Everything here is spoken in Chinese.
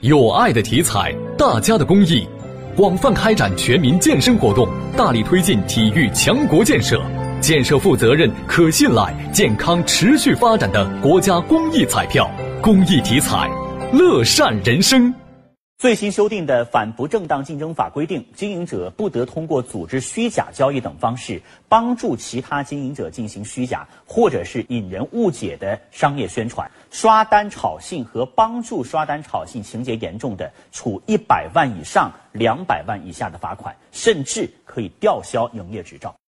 有爱的体彩，大家的公益，广泛开展全民健身活动，大力推进体育强国建设，建设负责任、可信赖、健康持续发展的国家公益彩票。公益体彩，乐善人生。最新修订的反不正当竞争法规定，经营者不得通过组织虚假交易等方式，帮助其他经营者进行虚假或者是引人误解的商业宣传。刷单炒信和帮助刷单炒信情节严重的，处一百万以上两百万以下的罚款，甚至可以吊销营业执照。